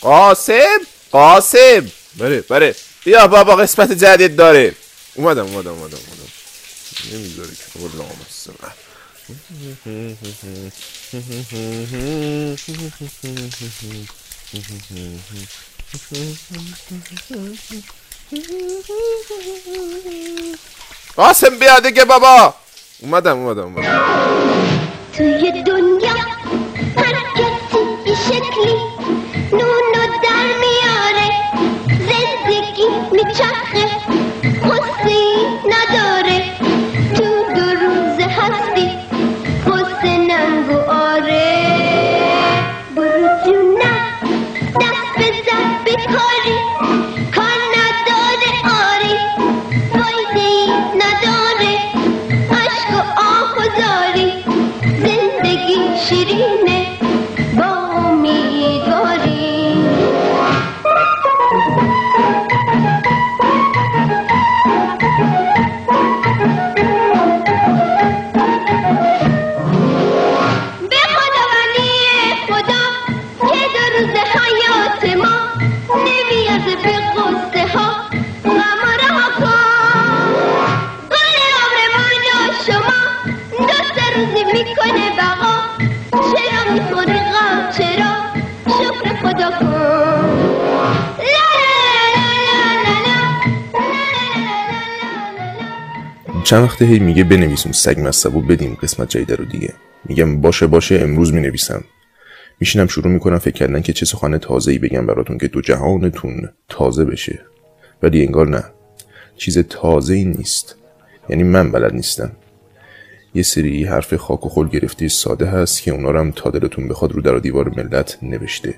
قاسم قاسم بره بره بیا بابا قسمت جدید داره اومدم اومدم اومدم اومدم نمی‌ذاره که قاسم بيدك يا بابا ومدى ومدى ومدى في الدنيا حركة بشكل چند وقته هی میگه بنویس اون سگ مصبو بدیم قسمت جدید رو دیگه. میگم باشه باشه امروز می‌نویسم. میشینم شروع می‌کنم فکر کردن که چه سخن تازه ای بگم براتون که تو جهانتون تازه بشه. ولی انگار نه. چیز تازه ای نیست. یعنی من بلد نیستم. یه سری حرف خاک و خل گرفته ساده هست که اونا رو هم تا دلتون بخواد رو در و دیوار ملت نوشته.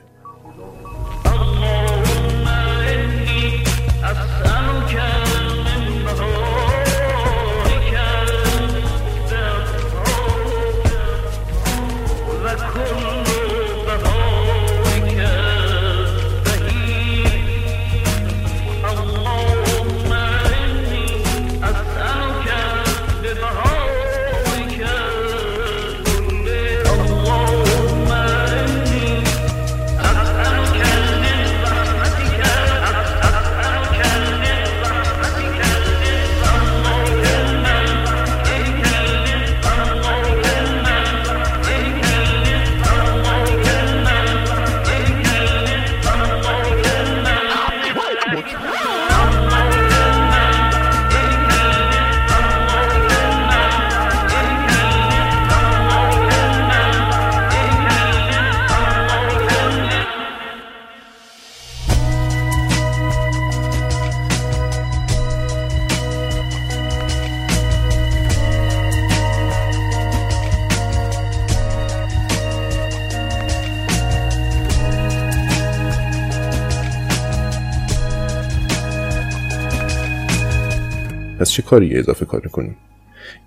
پس چه کاری اضافه کار کنیم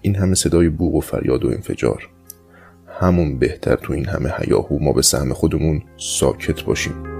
این همه صدای بوق و فریاد و انفجار. همون بهتر تو این همه هیاهو ما به سهم خودمون ساکت باشیم.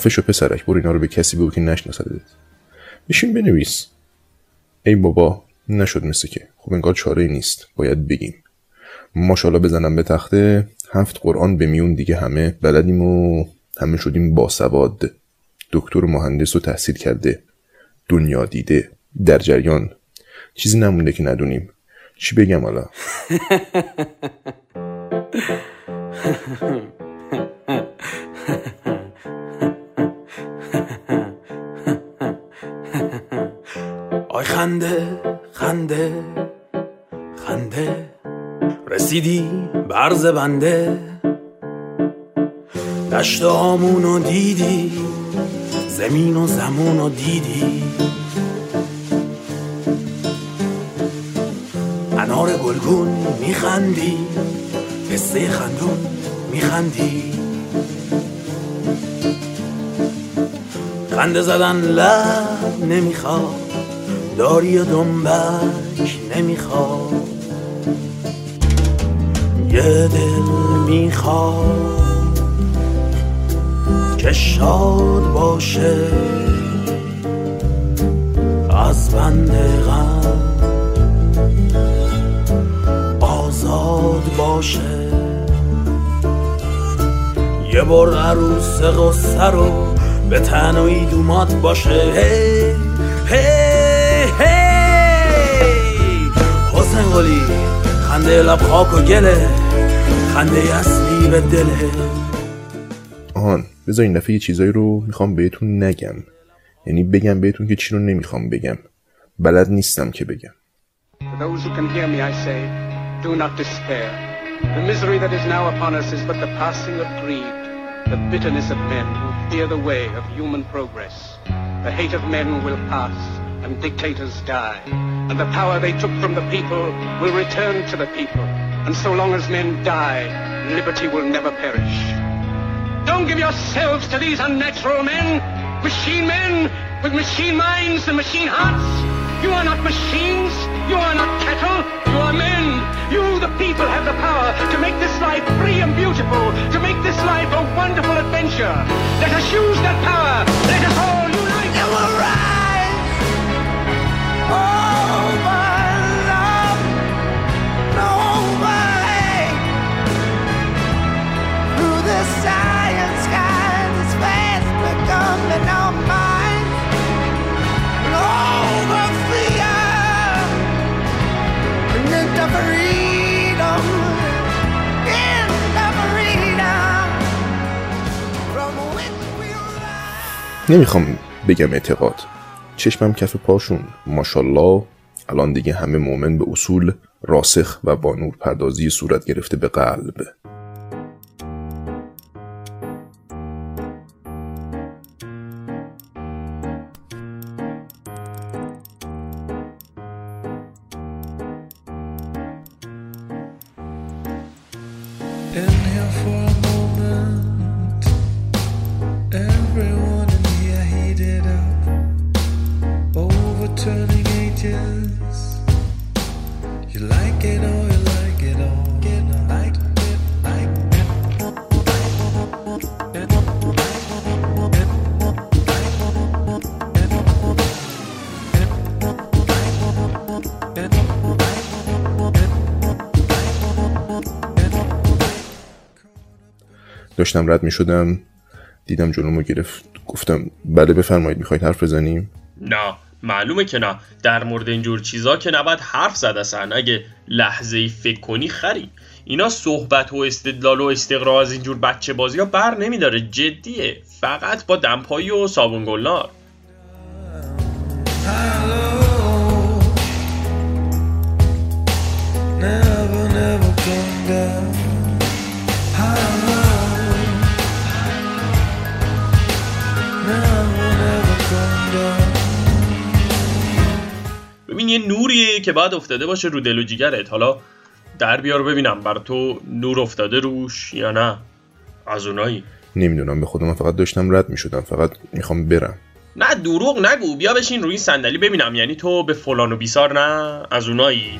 خفه شو پسرک برو اینا رو به کسی بگو که نشناسدت. بشین بنویس. ای بابا نشد مثل که. خب انگار چاره نیست. باید بگیم. ماشاءالله بزنم به تخته. هفت قرآن به میون دیگه همه بلدیم و همه شدیم باسواد دکتر و مهندس و تحصیل کرده. دنیا دیده. در جریان. چیزی نمونده که ندونیم. چی بگم حالا؟ خنده خنده خنده. رسیدی برز بنده. دشت آمونو دیدی زمین و زمونو دیدی. انار گلگون میخندی پسته خندون میخندی. خنده زدن لب نمی‌خواد. داری و دنبک نمی‌خواد یه دل می‌خواد که شاد باشه. از بند غم آزاد باشه. یه بار عروس قصه رو به تن و ایدومات باشه. خنده لب خاک و گله. خنده اصلی به دله. آن بذار این دفعه یه چیزایی رو می‌خوام بهتون نگم. یعنی بگم بهتون که چی رو نمی‌خوام بگم. بلد نیستم که بگم. The hate of men will pass. And dictators die, and the power they took from the people will return to the people. And so long as men die, liberty will never perish. Don't give yourselves to these unnatural men, machine men with machine minds and machine hearts. You are not machines. You are not cattle. You are men. You, the people, have the power to make this life free and beautiful, to make this life a wonderful adventure. Let us use that power. Let us all unite. And we'll rise نمی‌خوام بگم اعتقاد. چشمم کف پاشون. ماشالله الان دیگه همه مؤمن به اصول راسخ و با نور پردازی صورت گرفته به قلب. داشتم رد می شدم دیدم جلومو گرفت گفتم بله بفرمایید می‌خواید حرف بزنیم؟ نه معلومه که نه. در مورد اینجور چیزا که نباید حرف زد اصلا. اگه لحظه ای فکر کنی خری. اینا صحبت و استدلال و استقرا از اینجور بچه بازی ها بر نمیداره. جدیه. فقط با دمپایی و صابون گلنار. Never, never come down. یه نوریه که بعد افتاده باشه رو دل و جیگرت. حالا در بیار ببینم بر تو نور افتاده روش یا نه. از اونایی. نمی‌دونم به خودم فقط داشتم رد می شدم فقط می‌خوام برم. نه دروغ نگو. بیا بشین روی صندلی ببینم. یعنی تو به فلان و بیسار نه؟ از اونایی.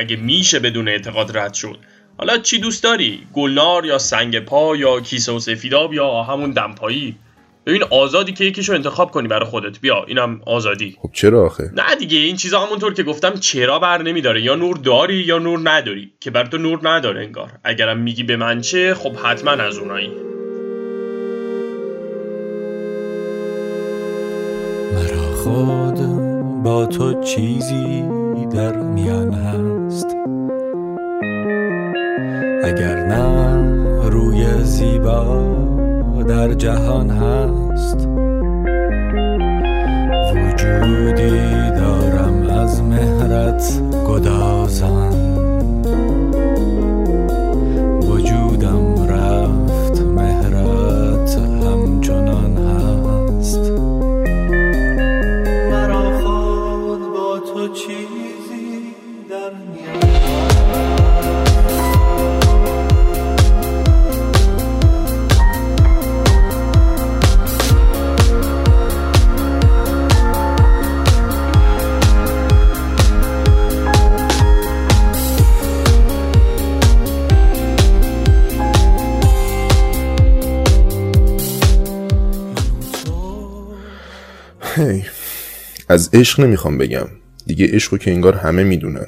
مگه میشه بدون اعتقاد رد شد؟ حالا چی دوست داری؟ گلنار یا سنگ پا یا کیسه و سفیداب یا همون دمپایی؟ ببین آزادی که یکیشو انتخاب کنی برای خودت. بیا اینم آزادی. خب چرا آخه؟ نه دیگه این چیزا همونطور که گفتم چرا بر نمیداره؟ یا نور داری یا نور نداری که بر تو نور نداره انگار. اگرم میگی به من چه خب حتما از اونایی. مرا خود با تو چیزی در میان هست. اگر نه روی زیبا در جهان هست وجودی هی از عشق نمی‌خوام بگم. دیگه عشقو که انگار همه می‌دونن.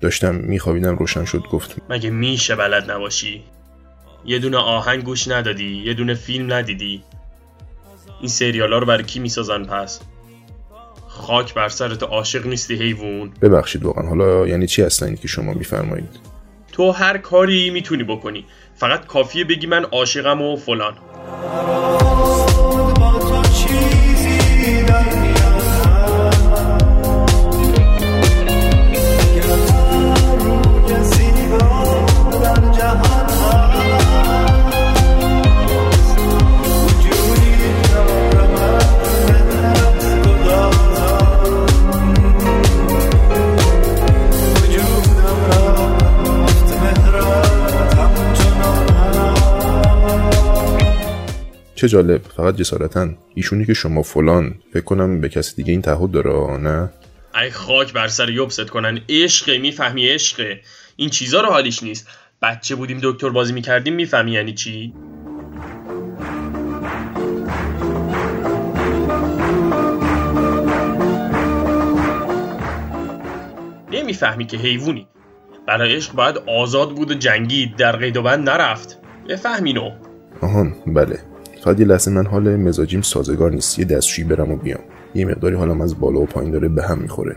داشتم میخوابیدم روشن شد گفت مگه میشه بلد نباشی؟ یه دونه آهنگ گوش ندادی یه دونه فیلم ندیدی. این سریالا رو برای کی می‌سازن پس؟ خاک بر سرت عاشق نیستی حیوون ببخشید واقعا. حالا یعنی چی اینی که شما میفرمایید؟ تو هر کاری می‌تونی بکنی. فقط کافیه بگی من عاشقم و فلان. چه جالب فقط جسارتا. ایشونی که شما فلان فکر کنم به کسی دیگه این تعهد داره نه؟ ای خاک بر سر یوبست کنن. عشقه می‌فهمی عشقه. این چیزا رو حالیش نیست. بچه بودیم دکتر بازی می‌کردیم می‌فهمی یعنی چی؟ نمی‌فهمی که حیوونی برای عشق باید آزاد بود و جنگید در قید و بند نرفت. بفهمینو آهان بله. فقط یه لحظه من حال مزاجیم سازگار نیست. یه دستشویی برم و بیام. یه مقداری حالم از بالا و پایین داره به هم می‌خوره.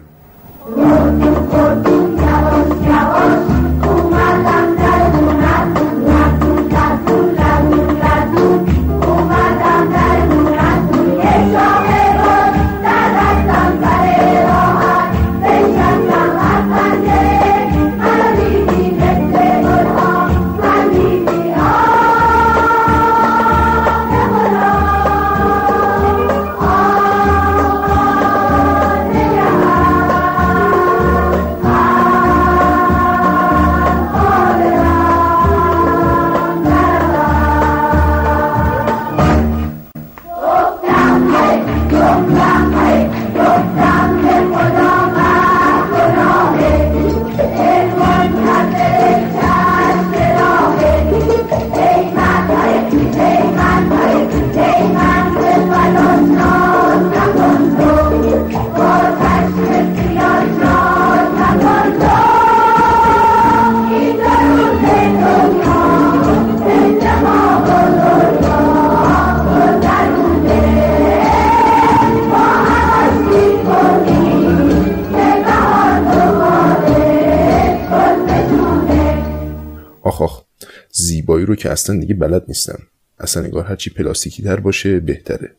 رو که اصلا دیگه بلد نیستم. اصلا نگار هرچی پلاستیکی تر باشه بهتره.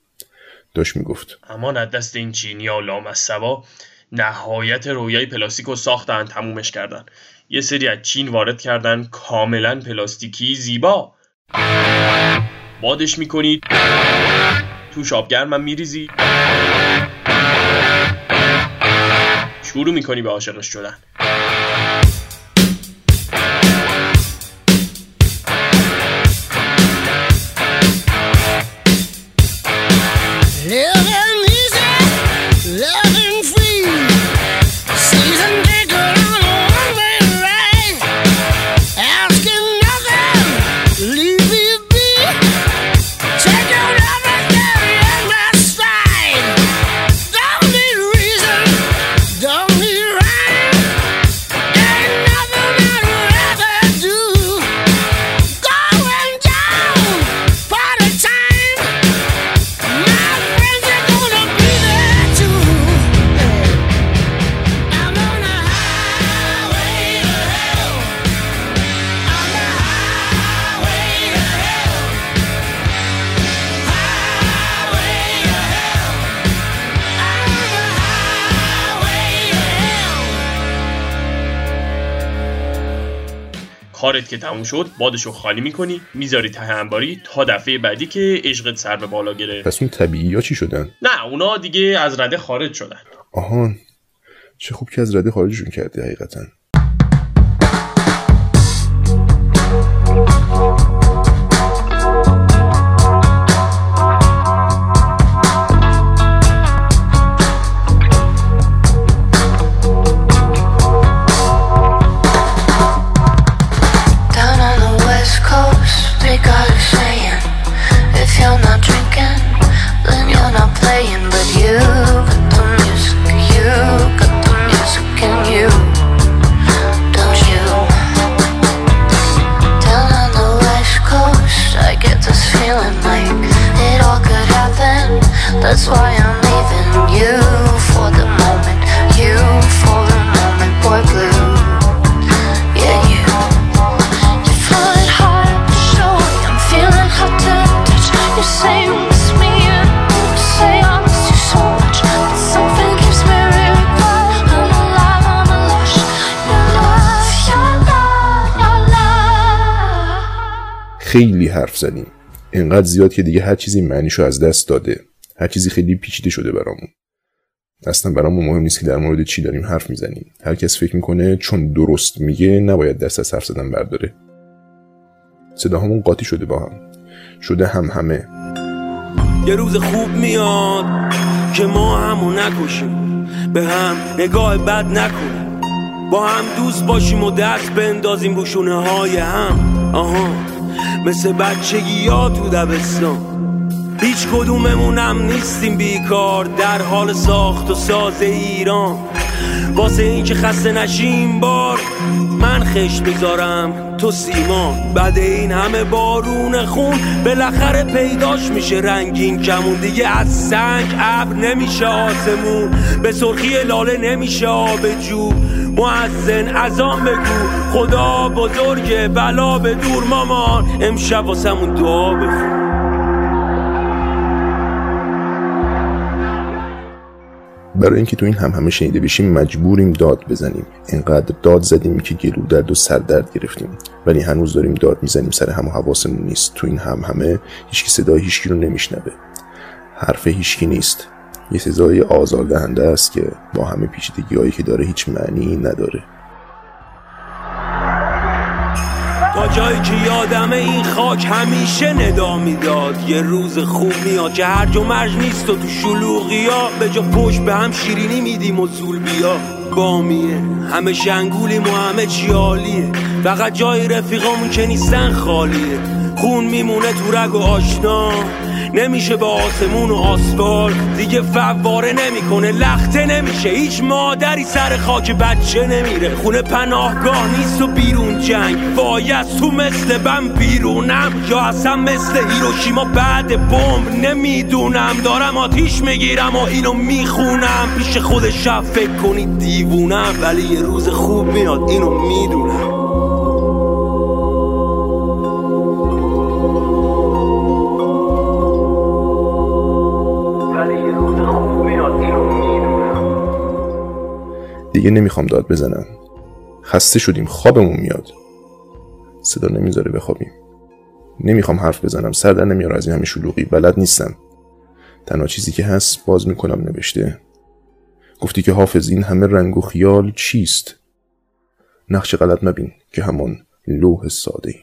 داشت می‌گفت. امان از دست این چینی ها لامصبا نهایت رویای پلاستیک رو ساختن تمومش کردن. یه سری از چین وارد کردن کاملا پلاستیکی زیبا. بادش می‌کنید. توش آب گرمم میریزی. شروع می‌کنی به عاشقش شدن. Yeah. کارت که تموم شد بادشو خالی می‌کنی می‌ذاری ته انباری تا دفعه بعدی که عشقت سر به بالا گرفت پس اون طبیعی ها چی شدن؟ نه اونا دیگه از رده خارج شدن. آهان چه خوب که از رده خارجشون کردی حقیقتا. خیلی حرف زدیم انقدر زیاد که دیگه هر چیزی معنیشو از دست داده. هر چیزی خیلی پیچیده شده برامون. اصلا برامون مهم نیست که در مورد چی داریم حرف می‌زنیم. هر کس فکر می‌کنه چون درست میگه نباید دست از حرف زدن برداره. صداهامون قاطی شده با هم. شده هم همه. یه روز خوب میاد که ما همو نکشیم. به هم نگاه بد نکنیم. با هم دوست باشیم و دست بندازیم رو شونه های هم. آها. مثل بچگی ها تو دبستان. هیچ کدوممونم نیستیم بیکار در حال ساخت و ساز ایران. واسه اینکه خسته نشیم بار من خش می‌ذارم. تو سیمان بعد این همه بارون خون بالاخره پیداش میشه. رنگین کمون دیگه از سنگ ابر نمیشه آسمون. به سرخی لاله نمیشه آب جو. معزن ازان بگو. خدا بزرگه بلا به دور مامان. امشب واسمون دعا بخون. برای اینکه تو این هم همه شنیده بشیم مجبوریم داد بزنیم. انقدر داد زدیم که گلو درد و سردرد گرفتیم. ولی هنوز داریم داد می‌زنیم سر هم و حواسمون نیست. تو این هم همه هیچکی صدای هیچکی رو نمیشنوه. حرف هیچکی نیست. یه صدای آزاردهنده است که با همه پیچیدگی هایی که داره هیچ معنی نداره. جایی که یادم این خاک همیشه ندا می‌داد. یه روز خوب میاد که هرج و مرج نیست و تو شلوغی ها به جا پشت به هم شیرینی میدیم و زول بیا. بامیه. همه شنگولیم و همه چی عالیه. فقط جای رفیقامون که نیستن خالیه. خون میمونه تو رگ و آشنا. نمیشه به آسمون و آسفال دیگه فواره نمی‌کنه لخته نمیشه. هیچ مادری سر خاک بچه نمیره. خونه پناهگاه نیست و بیرون جنگ. وای تو مثل بم بیرونم. یا اصلا مثل هیروشیما بعد بمب. نمی‌دونم دارم آتیش می‌گیرم و اینو می‌خونم. پیش خود شب فکر کنید دیوونم. ولی یه روز خوب میاد اینو می‌دونم. دیگه نمی‌خوام داد بزنم. خسته شدیم خوابمون میاد. صدا نمی‌ذاره بخوابیم. نمی‌خوام حرف بزنم سر در نمیاره از این همه شلوغی. بلد نیستم. تنها چیزی که هست باز می‌کنم نوشته. گفتی که حافظ این همه رنگ و خیال چیست؟ نقش غلط مبین که همان لوح ساده ای